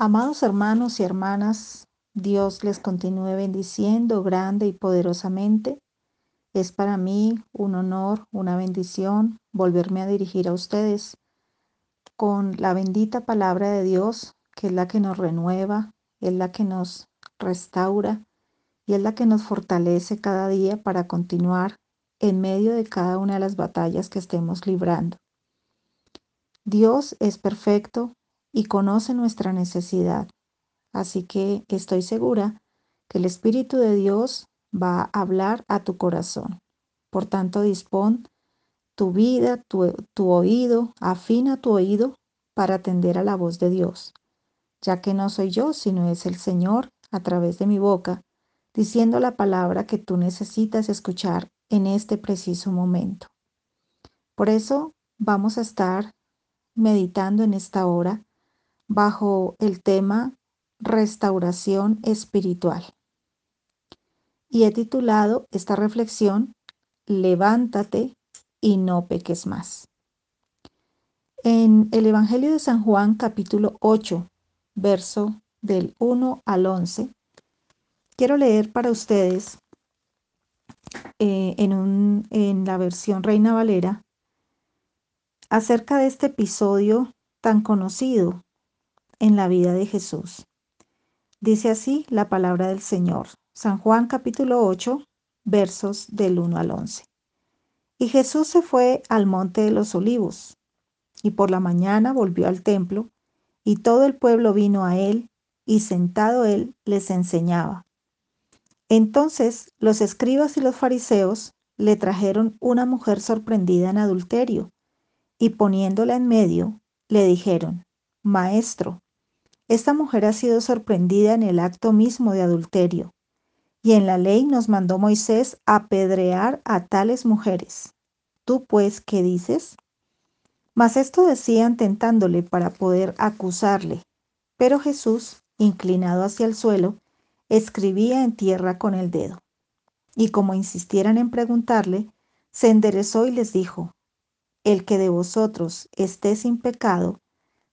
Amados hermanos y hermanas, Dios les continúe bendiciendo grande y poderosamente. Es para mí un honor, una bendición volverme a dirigir a ustedes con la bendita palabra de Dios, que es la que nos renueva, es la que nos restaura y es la que nos fortalece cada día para continuar en medio de cada una de las batallas que estemos librando. Dios es perfecto y conoce nuestra necesidad, así que estoy segura que el Espíritu de Dios va a hablar a tu corazón. Por tanto, dispón tu vida, tu, tu oído, afina tu oído para atender a la voz de Dios, ya que no soy yo, sino es el Señor a través de mi boca, diciendo la palabra que tú necesitas escuchar en este preciso momento. Por eso vamos a estar meditando en esta hora bajo el tema restauración espiritual. Y he titulado esta reflexión Levántate y no peques más. En el Evangelio de San Juan capítulo 8, verso del 1 al 11, quiero leer para ustedes eh, en, un, en la versión Reina Valera acerca de este episodio tan conocido en la vida de Jesús. Dice así la palabra del Señor. San Juan capítulo 8, versos del 1 al 11. Y Jesús se fue al monte de los olivos, y por la mañana volvió al templo, y todo el pueblo vino a él, y sentado él les enseñaba. Entonces los escribas y los fariseos le trajeron una mujer sorprendida en adulterio, y poniéndola en medio, le dijeron, Maestro, esta mujer ha sido sorprendida en el acto mismo de adulterio, y en la ley nos mandó Moisés apedrear a tales mujeres. ¿Tú pues qué dices? Mas esto decían tentándole para poder acusarle. Pero Jesús, inclinado hacia el suelo, escribía en tierra con el dedo. Y como insistieran en preguntarle, se enderezó y les dijo, El que de vosotros esté sin pecado,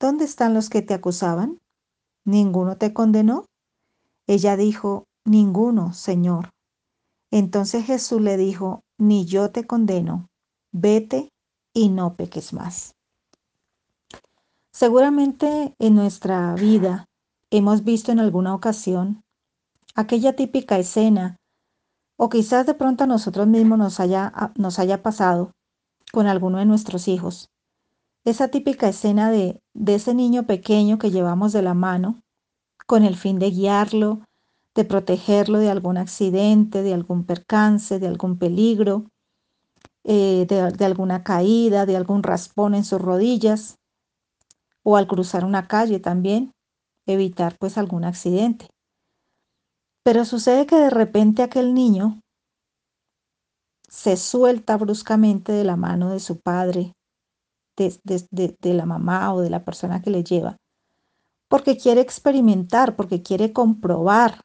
¿Dónde están los que te acusaban? ¿Ninguno te condenó? Ella dijo, Ninguno, Señor. Entonces Jesús le dijo, Ni yo te condeno, vete y no peques más. Seguramente en nuestra vida hemos visto en alguna ocasión aquella típica escena, o quizás de pronto a nosotros mismos nos haya, nos haya pasado con alguno de nuestros hijos, esa típica escena de, de ese niño pequeño que llevamos de la mano con el fin de guiarlo, de protegerlo de algún accidente, de algún percance, de algún peligro, eh, de, de, alguna caída, de algún raspón en sus rodillas, o al cruzar una calle también, evitar pues algún accidente. Pero sucede que de repente aquel niño se suelta bruscamente de la mano de su padre de, de, la mamá o de la persona que le lleva, porque quiere experimentar, porque quiere comprobar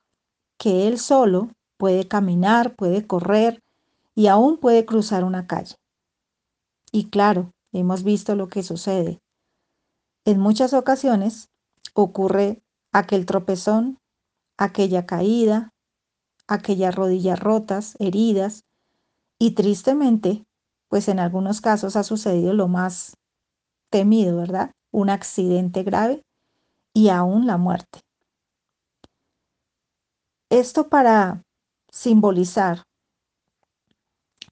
que él solo puede caminar, puede correr y aún puede cruzar una calle. Y claro, hemos visto lo que sucede. En muchas ocasiones ocurre aquel tropezón, aquella caída, aquellas rodillas rotas, heridas, y tristemente, pues en algunos casos ha sucedido lo más temido, ¿verdad? Un accidente grave y aún la muerte. Esto para simbolizar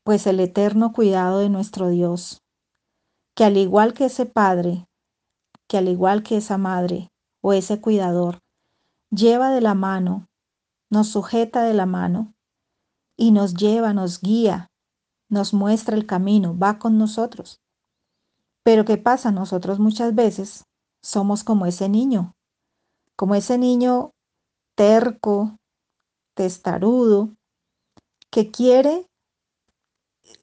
pues el eterno cuidado de nuestro Dios, que al igual que ese padre, que al igual que esa madre o ese cuidador, lleva de la mano, nos sujeta de la mano y nos lleva, nos guía, nos muestra el camino, va con nosotros. Pero ¿qué pasa? Nosotros muchas veces somos como ese niño. como ese niño terco, testarudo, que quiere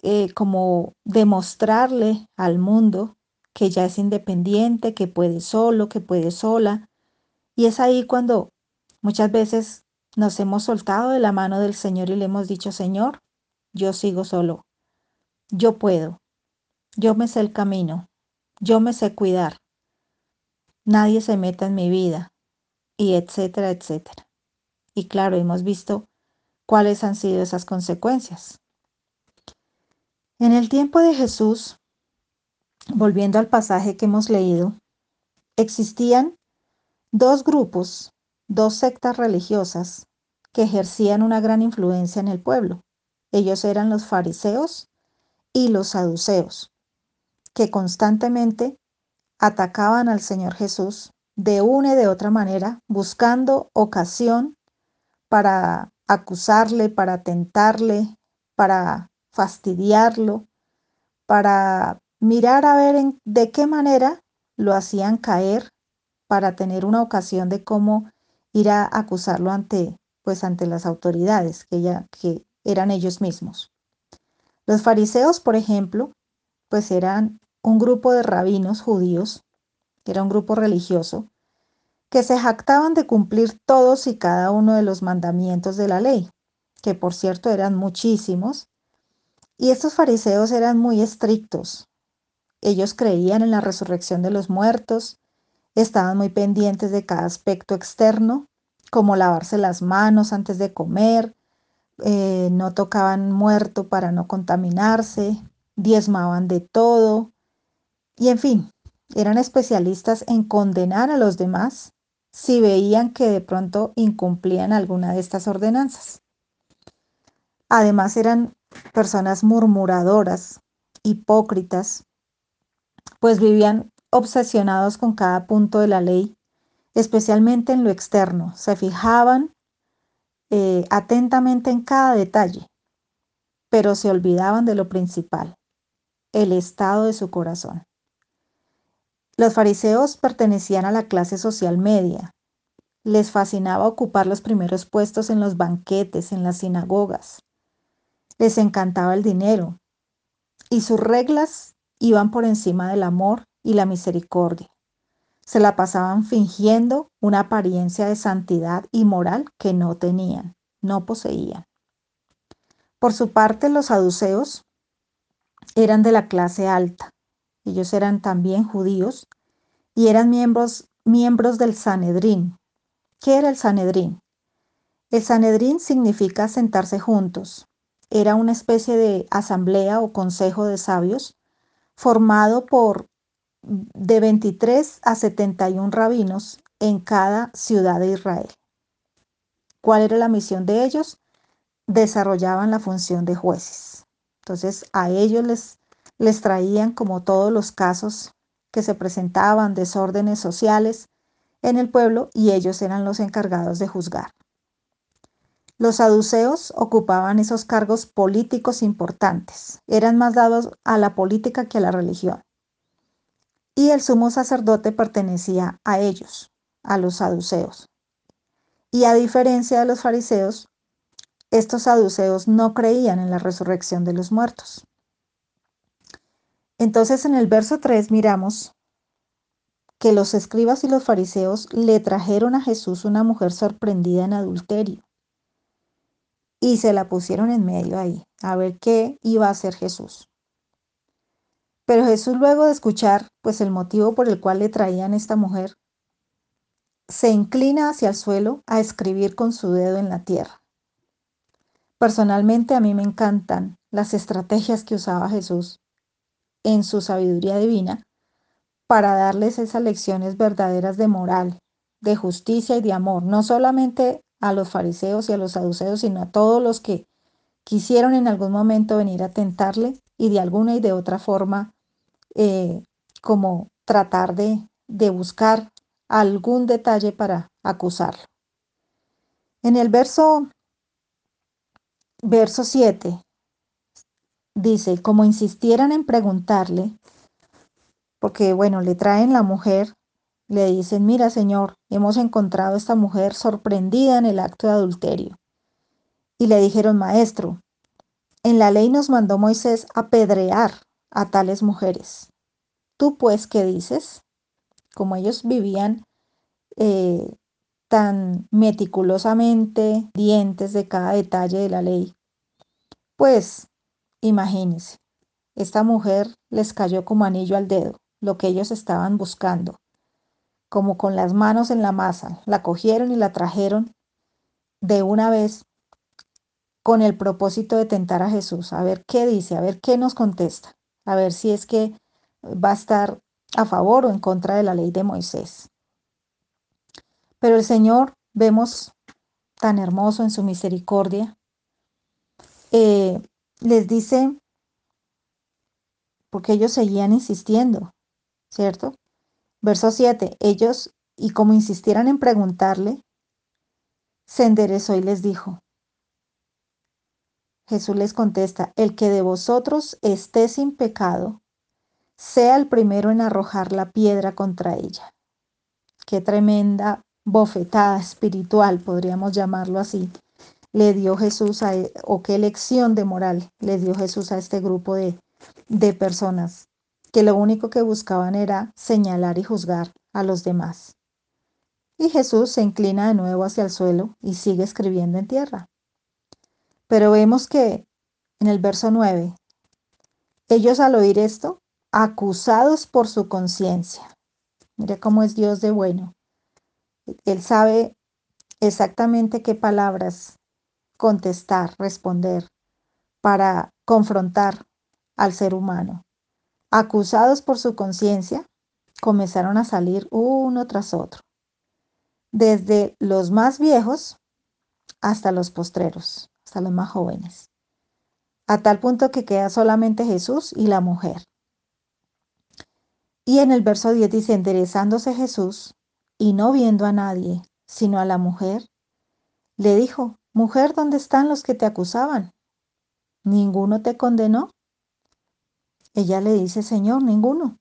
eh, como demostrarle al mundo que ya es independiente, que puede solo, que puede sola. Y es ahí cuando muchas veces nos hemos soltado de la mano del Señor y le hemos dicho, Señor, yo sigo solo, yo puedo, yo me sé el camino, yo me sé cuidar, nadie se meta en mi vida, y etcétera, etcétera. Y claro, hemos visto cuáles han sido esas consecuencias. En el tiempo de Jesús, volviendo al pasaje que hemos leído, existían dos grupos, dos sectas religiosas que ejercían una gran influencia en el pueblo. Ellos eran los fariseos y los saduceos, que constantemente atacaban al Señor Jesús de una y de otra manera, buscando ocasión para acusarle, para tentarle, para fastidiarlo, para mirar a ver en, de qué manera lo hacían caer para tener una ocasión de cómo ir a acusarlo ante pues ante las autoridades que ya que eran ellos mismos. Los fariseos, por ejemplo, pues eran un grupo de rabinos judíos, era un grupo religioso que se jactaban de cumplir todos y cada uno de los mandamientos de la ley, que por cierto eran muchísimos, y estos fariseos eran muy estrictos. Ellos creían en la resurrección de los muertos, estaban muy pendientes de cada aspecto externo, como lavarse las manos antes de comer, eh, no tocaban muerto para no contaminarse, diezmaban de todo, y en fin, eran especialistas en condenar a los demás si veían que de pronto incumplían alguna de estas ordenanzas. Además eran personas murmuradoras, hipócritas, pues vivían obsesionados con cada punto de la ley, especialmente en lo externo. Se fijaban eh, atentamente en cada detalle, pero se olvidaban de lo principal, el estado de su corazón. Los fariseos pertenecían a la clase social media. Les fascinaba ocupar los primeros puestos en los banquetes, en las sinagogas. Les encantaba el dinero. Y sus reglas iban por encima del amor y la misericordia. Se la pasaban fingiendo una apariencia de santidad y moral que no tenían, no poseían. Por su parte, los saduceos eran de la clase alta. Ellos eran también judíos y eran miembros, miembros del Sanedrín. ¿Qué era el Sanedrín? El Sanedrín significa sentarse juntos. Era una especie de asamblea o consejo de sabios formado por de 23 a 71 rabinos en cada ciudad de Israel. ¿Cuál era la misión de ellos? Desarrollaban la función de jueces. Entonces a ellos les les traían como todos los casos que se presentaban, desórdenes sociales en el pueblo y ellos eran los encargados de juzgar. Los saduceos ocupaban esos cargos políticos importantes, eran más dados a la política que a la religión. Y el sumo sacerdote pertenecía a ellos, a los saduceos. Y a diferencia de los fariseos, estos saduceos no creían en la resurrección de los muertos. Entonces en el verso 3 miramos que los escribas y los fariseos le trajeron a Jesús una mujer sorprendida en adulterio y se la pusieron en medio ahí, a ver qué iba a hacer Jesús. Pero Jesús luego de escuchar pues el motivo por el cual le traían esta mujer, se inclina hacia el suelo a escribir con su dedo en la tierra. Personalmente a mí me encantan las estrategias que usaba Jesús en su sabiduría divina para darles esas lecciones verdaderas de moral, de justicia y de amor, no solamente a los fariseos y a los saduceos, sino a todos los que quisieron en algún momento venir a tentarle y de alguna y de otra forma eh, como tratar de, de buscar algún detalle para acusarlo. En el verso, verso 7 dice, como insistieran en preguntarle, porque bueno, le traen la mujer le dicen, mira Señor, hemos encontrado a esta mujer sorprendida en el acto de adulterio. Y le dijeron, Maestro, en la ley nos mandó Moisés apedrear a tales mujeres. ¿Tú pues qué dices? Como ellos vivían eh, tan meticulosamente, dientes de cada detalle de la ley, pues imagínense, esta mujer les cayó como anillo al dedo, lo que ellos estaban buscando, como con las manos en la masa, la cogieron y la trajeron de una vez con el propósito de tentar a Jesús, a ver qué dice, a ver qué nos contesta, a ver si es que va a estar a favor o en contra de la ley de Moisés. Pero el Señor, vemos tan hermoso en su misericordia, eh, les dice, porque ellos seguían insistiendo, ¿cierto? Verso 7, ellos, y como insistieran en preguntarle, se enderezó y les dijo, Jesús les contesta, el que de vosotros esté sin pecado, sea el primero en arrojar la piedra contra ella. Qué tremenda bofetada espiritual, podríamos llamarlo así, le dio Jesús a, e, o qué lección de moral le dio Jesús a este grupo de, de personas que lo único que buscaban era señalar y juzgar a los demás. Y Jesús se inclina de nuevo hacia el suelo y sigue escribiendo en tierra. Pero vemos que en el verso 9, ellos al oír esto, acusados por su conciencia. Mire cómo es Dios de bueno. Él sabe exactamente qué palabras contestar, responder para confrontar al ser humano. Acusados por su conciencia, comenzaron a salir uno tras otro, desde los más viejos hasta los postreros, hasta los más jóvenes, a tal punto que queda solamente Jesús y la mujer. Y en el verso 10 dice, enderezándose Jesús, y no viendo a nadie, sino a la mujer, le dijo, Mujer, ¿dónde están los que te acusaban? ¿Ninguno te condenó? Ella le dice, Señor, ninguno.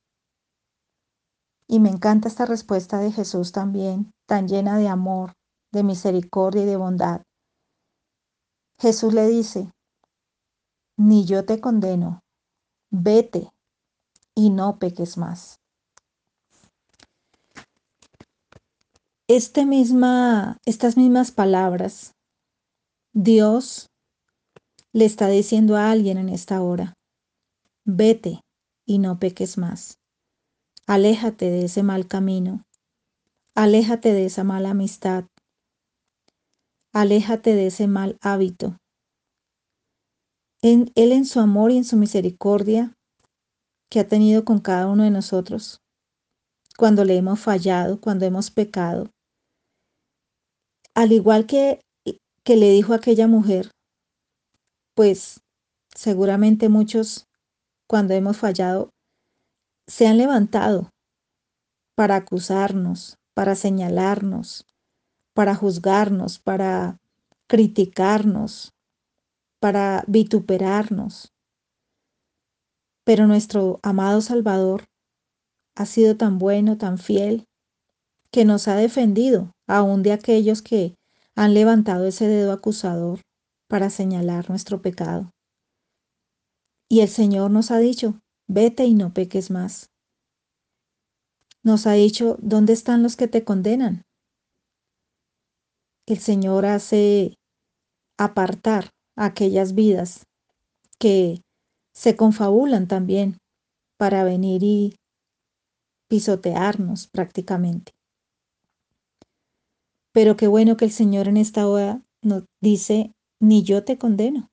Y me encanta esta respuesta de Jesús también, tan llena de amor, de misericordia y de bondad. Jesús le dice, ni yo te condeno, vete y no peques más. Este misma, estas mismas palabras, Dios le está diciendo a alguien en esta hora, vete y no peques más. Aléjate de ese mal camino. Aléjate de esa mala amistad. Aléjate de ese mal hábito. En, él en su amor y en su misericordia que ha tenido con cada uno de nosotros, cuando le hemos fallado, cuando hemos pecado, al igual que, que le dijo aquella mujer, pues seguramente muchos cuando hemos fallado se han levantado para acusarnos, para señalarnos, para juzgarnos, para criticarnos, para vituperarnos. Pero nuestro amado Salvador ha sido tan bueno, tan fiel, que nos ha defendido aún de aquellos que han levantado ese dedo acusador para señalar nuestro pecado. Y el Señor nos ha dicho, vete y no peques más. Nos ha dicho, ¿dónde están los que te condenan? El Señor hace apartar aquellas vidas que se confabulan también para venir y pisotearnos prácticamente. Pero qué bueno que el Señor en esta hora nos dice, ni yo te condeno.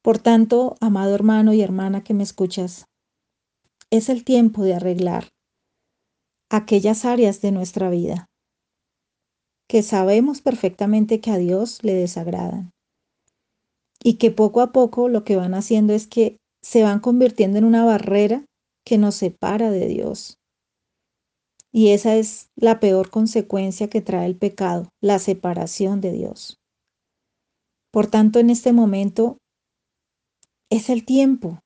Por tanto, amado hermano y hermana que me escuchas, es el tiempo de arreglar aquellas áreas de nuestra vida que sabemos perfectamente que a Dios le desagradan y que poco a poco lo que van haciendo es que se van convirtiendo en una barrera que nos separa de Dios, y esa es la peor consecuencia que trae el pecado, la separación de Dios. Por tanto, en este momento es el tiempo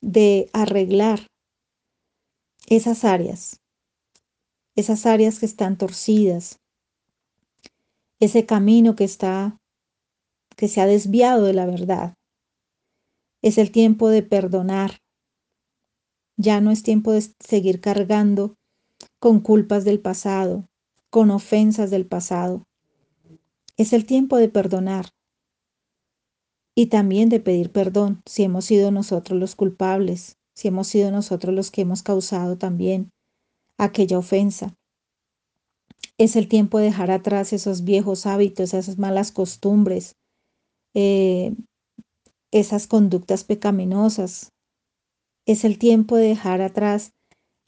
de arreglar esas áreas esas áreas que están torcidas, ese camino que está, que se ha desviado de la verdad. Es el tiempo de perdonar. Ya no es tiempo de seguir cargando con culpas del pasado, con ofensas del pasado. Es el tiempo de perdonar y también de pedir perdón si hemos sido nosotros los culpables, si hemos sido nosotros los que hemos causado también aquella ofensa. Es el tiempo de dejar atrás esos viejos hábitos, esas malas costumbres, eh, esas conductas pecaminosas. Es el tiempo de dejar atrás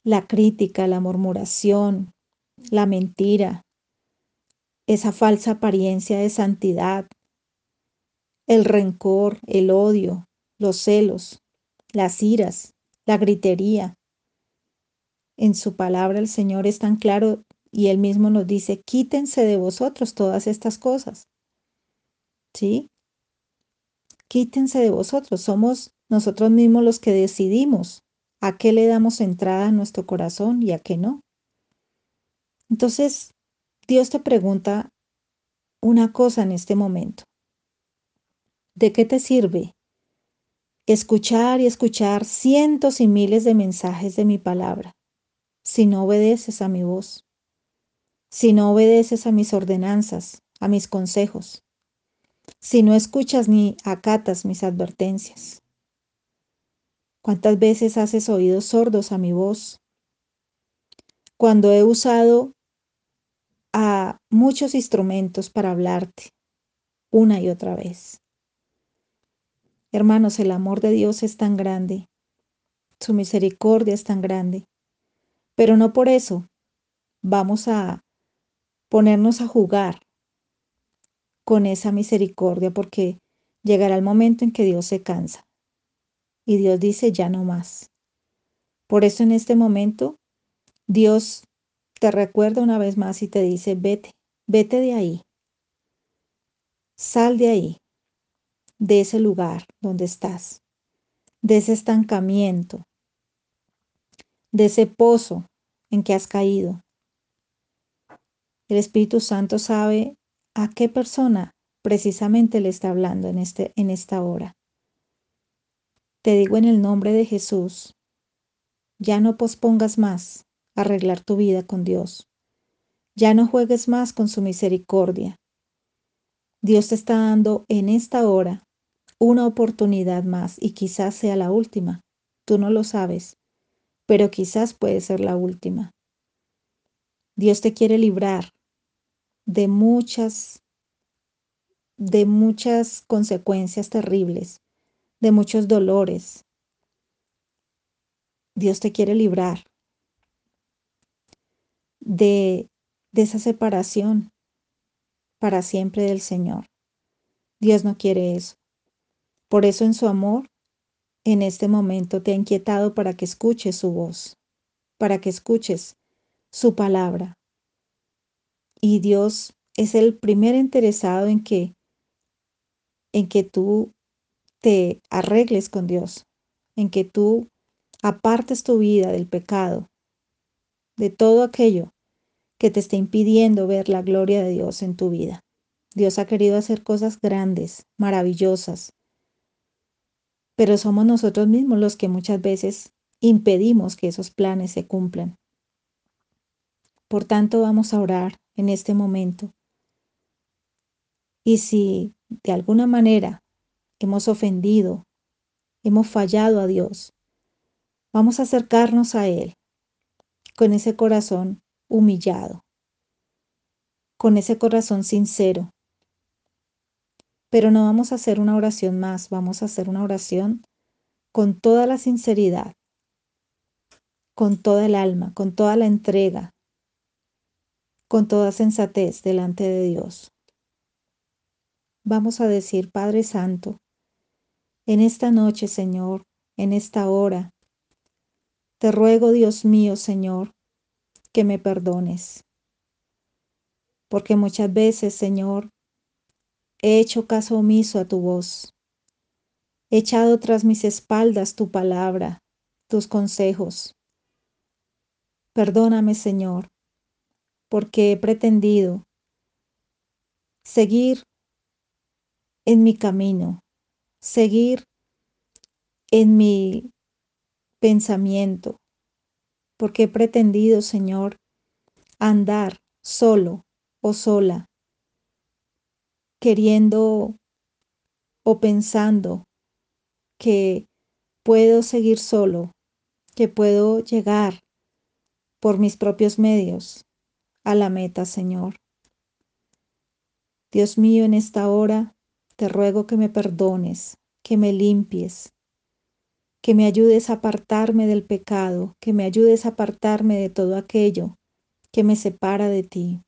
la crítica, la murmuración, la mentira, esa falsa apariencia de santidad, el rencor, el odio, los celos, las iras, la gritería. En su palabra el Señor es tan claro y él mismo nos dice, quítense de vosotros todas estas cosas. ¿Sí? Quítense de vosotros. Somos nosotros mismos los que decidimos a qué le damos entrada a nuestro corazón y a qué no. Entonces, Dios te pregunta una cosa en este momento. ¿De qué te sirve escuchar y escuchar cientos y miles de mensajes de mi palabra si no obedeces a mi voz? Si no obedeces a mis ordenanzas, a mis consejos, si no escuchas ni acatas mis advertencias. ¿Cuántas veces haces oídos sordos a mi voz? Cuando he usado a muchos instrumentos para hablarte una y otra vez. Hermanos, el amor de Dios es tan grande, su misericordia es tan grande, pero no por eso vamos a ponernos a jugar con esa misericordia porque llegará el momento en que Dios se cansa y Dios dice ya no más. Por eso en este momento Dios te recuerda una vez más y te dice, vete, vete de ahí, sal de ahí, de ese lugar donde estás, de ese estancamiento, de ese pozo en que has caído. El Espíritu Santo sabe a qué persona precisamente le está hablando en, este, en esta hora. Te digo en el nombre de Jesús, ya no pospongas más arreglar tu vida con Dios. Ya no juegues más con su misericordia. Dios te está dando en esta hora una oportunidad más y quizás sea la última. Tú no lo sabes, pero quizás puede ser la última. Dios te quiere librar de muchas de muchas consecuencias terribles, de muchos dolores. Dios te quiere librar de, de esa separación para siempre del Señor. Dios no quiere eso. Por eso en su amor, en este momento te ha inquietado para que escuches su voz, para que escuches su palabra, y Dios es el primer interesado en que en que tú te arregles con Dios, en que tú apartes tu vida del pecado, de todo aquello que te esté impidiendo ver la gloria de Dios en tu vida. Dios ha querido hacer cosas grandes, maravillosas, pero somos nosotros mismos los que muchas veces impedimos que esos planes se cumplan. Por tanto, vamos a orar en este momento. Y si de alguna manera hemos ofendido, hemos fallado a Dios, vamos a acercarnos a Él con ese corazón humillado, con ese corazón sincero. Pero no vamos a hacer una oración más, vamos a hacer una oración con toda la sinceridad, con toda el alma, con toda la entrega, con toda sensatez delante de Dios. Vamos a decir, Padre Santo, en esta noche, Señor, en esta hora, te ruego, Dios mío, Señor, que me perdones. Porque muchas veces, Señor, he hecho caso omiso a tu voz. He echado tras mis espaldas tu palabra, tus consejos. Perdóname, Señor, porque he pretendido seguir en mi camino, seguir en mi pensamiento, porque he pretendido, Señor, andar solo o sola, queriendo o pensando que puedo seguir solo, que puedo llegar por mis propios medios a la meta, Señor. Dios mío, en esta hora te ruego que me perdones, que me limpies, que me ayudes a apartarme del pecado, que me ayudes a apartarme de todo aquello que me separa de ti.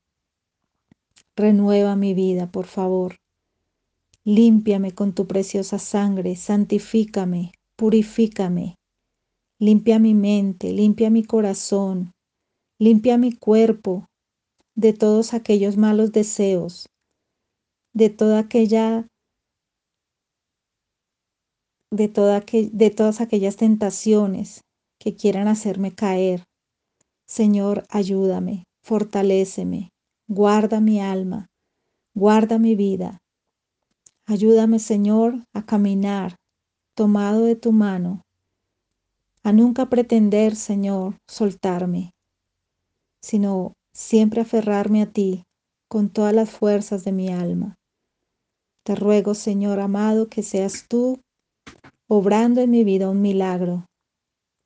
Renueva mi vida, por favor. Límpiame con tu preciosa sangre, santifícame, purifícame. Limpia mi mente, limpia mi corazón, limpia mi cuerpo de todos aquellos malos deseos, de toda aquella de, toda de todas aquellas tentaciones que quieran hacerme caer. Señor, ayúdame, fortaléceme, guarda mi alma, guarda mi vida. Ayúdame, Señor, a caminar tomado de tu mano, a nunca pretender, Señor, soltarme, sino siempre aferrarme a ti con todas las fuerzas de mi alma. Te ruego, Señor amado, que seas tú obrando en mi vida un milagro,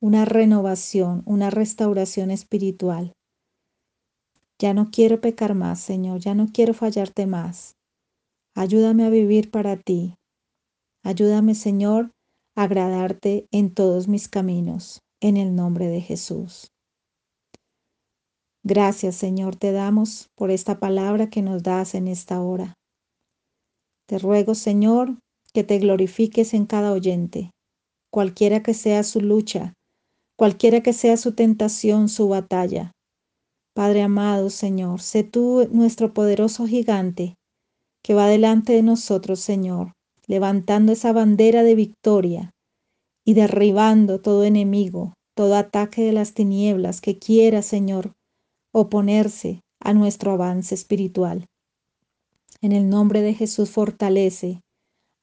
una renovación, una restauración espiritual. Ya no quiero pecar más, Señor, ya no quiero fallarte más. Ayúdame a vivir para ti. Ayúdame, Señor, a agradarte en todos mis caminos, en el nombre de Jesús. Gracias, Señor, te damos por esta palabra que nos das en esta hora. Te ruego, Señor, que te glorifiques en cada oyente, cualquiera que sea su lucha, cualquiera que sea su tentación, su batalla. Padre amado, Señor, sé tú nuestro poderoso gigante que va delante de nosotros, Señor, levantando esa bandera de victoria y derribando todo enemigo, todo ataque de las tinieblas que quiera, Señor, oponerse a nuestro avance espiritual. En el nombre de Jesús fortalece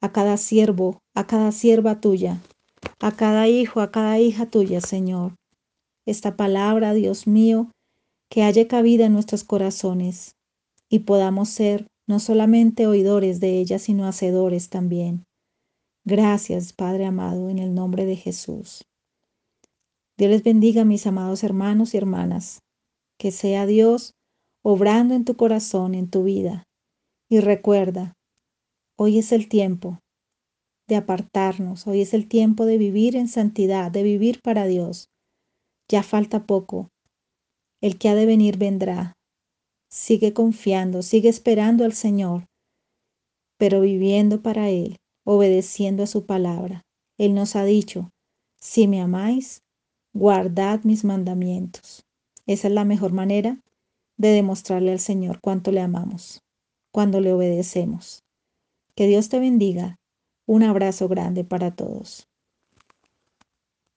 a cada siervo, a cada sierva tuya, a cada hijo, a cada hija tuya, Señor. Esta palabra, Dios mío, que haya cabida en nuestros corazones y podamos ser no solamente oidores de ella, sino hacedores también. Gracias, Padre amado, en el nombre de Jesús. Dios les bendiga, mis amados hermanos y hermanas. Que sea Dios obrando en tu corazón, en tu vida. Y recuerda, Hoy es el tiempo de apartarnos, hoy es el tiempo de vivir en santidad, de vivir para Dios. Ya falta poco. El que ha de venir vendrá. Sigue confiando, sigue esperando al Señor, pero viviendo para Él, obedeciendo a su palabra. Él nos ha dicho, si me amáis, guardad mis mandamientos. Esa es la mejor manera de demostrarle al Señor cuánto le amamos, cuando le obedecemos. Que Dios te bendiga. Un abrazo grande para todos.